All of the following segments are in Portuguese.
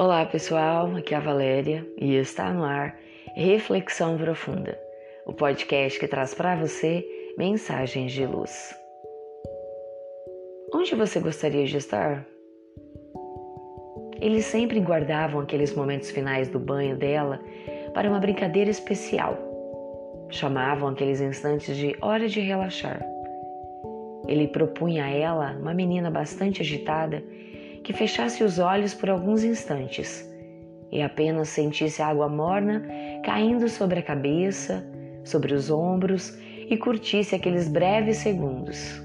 Olá pessoal, aqui é a Valéria e está no ar Reflexão Profunda, o podcast que traz para você mensagens de luz. Onde você gostaria de estar? Eles sempre guardavam aqueles momentos finais do banho dela para uma brincadeira especial. Chamavam aqueles instantes de hora de relaxar. Ele propunha a ela, uma menina bastante agitada, que fechasse os olhos por alguns instantes e apenas sentisse a água morna caindo sobre a cabeça, sobre os ombros e curtisse aqueles breves segundos.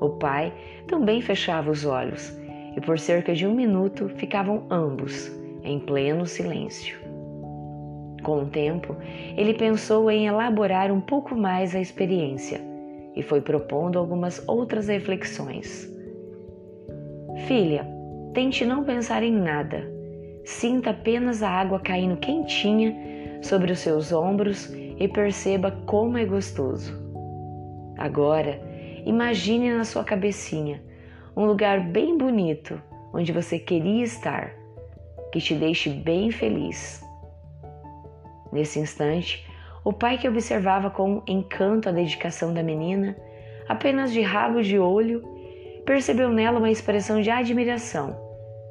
O pai também fechava os olhos e por cerca de um minuto ficavam ambos em pleno silêncio. Com o tempo, ele pensou em elaborar um pouco mais a experiência e foi propondo algumas outras reflexões. Filha, tente não pensar em nada. Sinta apenas a água caindo quentinha sobre os seus ombros e perceba como é gostoso. Agora, imagine na sua cabecinha um lugar bem bonito onde você queria estar, que te deixe bem feliz. Nesse instante, o pai que observava com encanto a dedicação da menina, apenas de rabo de olho, percebeu nela uma expressão de admiração,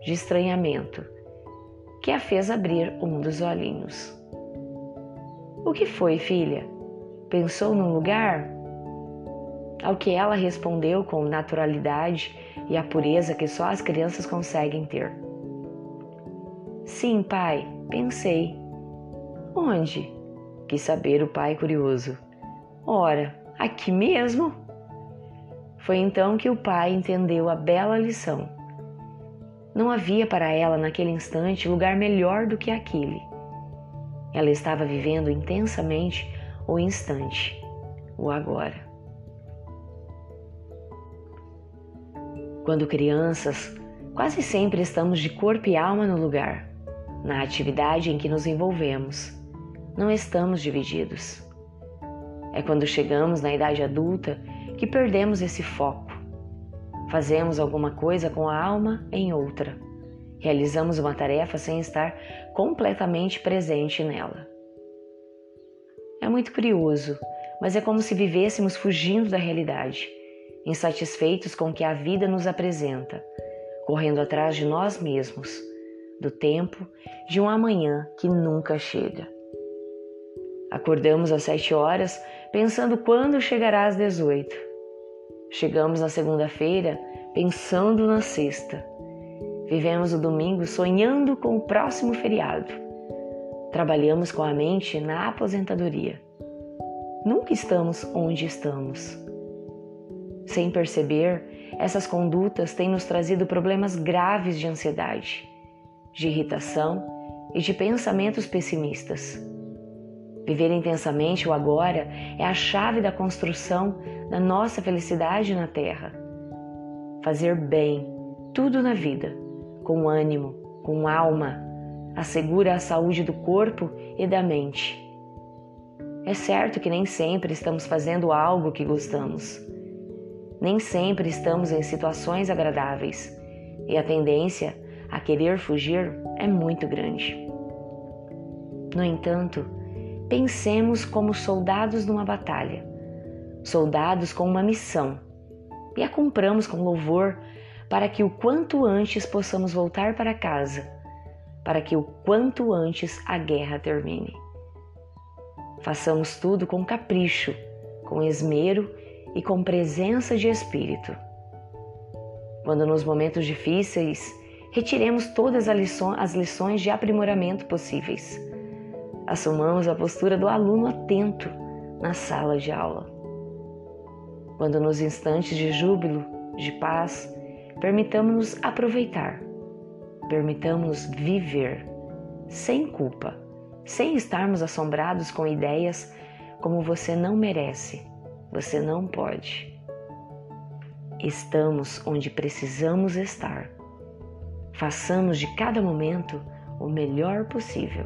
de estranhamento, que a fez abrir um dos olhinhos. O que foi, filha? Pensou num lugar? Ao que ela respondeu com naturalidade e a pureza que só as crianças conseguem ter. Sim, pai, pensei. Onde? Quis saber o pai curioso. Ora, aqui mesmo? Foi então que o pai entendeu a bela lição. Não havia para ela naquele instante lugar melhor do que aquele. Ela estava vivendo intensamente o instante, o agora. Quando crianças, quase sempre estamos de corpo e alma no lugar, na atividade em que nos envolvemos. Não estamos divididos. É quando chegamos na idade adulta que perdemos esse foco. Fazemos alguma coisa com a alma em outra. Realizamos uma tarefa sem estar completamente presente nela. É muito curioso, mas é como se vivêssemos fugindo da realidade, insatisfeitos com o que a vida nos apresenta, correndo atrás de nós mesmos, do tempo de um amanhã que nunca chega. Acordamos às sete horas pensando quando chegará às dezoito. Chegamos na segunda-feira pensando na sexta. Vivemos o domingo sonhando com o próximo feriado. Trabalhamos com a mente na aposentadoria. Nunca estamos onde estamos. Sem perceber, essas condutas têm nos trazido problemas graves de ansiedade, de irritação e de pensamentos pessimistas. Viver intensamente o agora é a chave da construção da nossa felicidade na Terra. Fazer bem, tudo na vida, com ânimo, com alma, assegura a saúde do corpo e da mente. É certo que nem sempre estamos fazendo algo que gostamos. Nem sempre estamos em situações agradáveis e a tendência a querer fugir é muito grande. No entanto, Pensemos como soldados numa batalha, soldados com uma missão, e a cumpramos com louvor para que o quanto antes possamos voltar para casa, para que o quanto antes a guerra termine. Façamos tudo com capricho, com esmero e com presença de espírito. Quando nos momentos difíceis, retiremos todas as lições de aprimoramento possíveis assumamos a postura do aluno atento na sala de aula. Quando nos instantes de júbilo, de paz, permitamos-nos aproveitar, permitamos-nos viver sem culpa, sem estarmos assombrados com ideias como você não merece, você não pode. Estamos onde precisamos estar. Façamos de cada momento o melhor possível.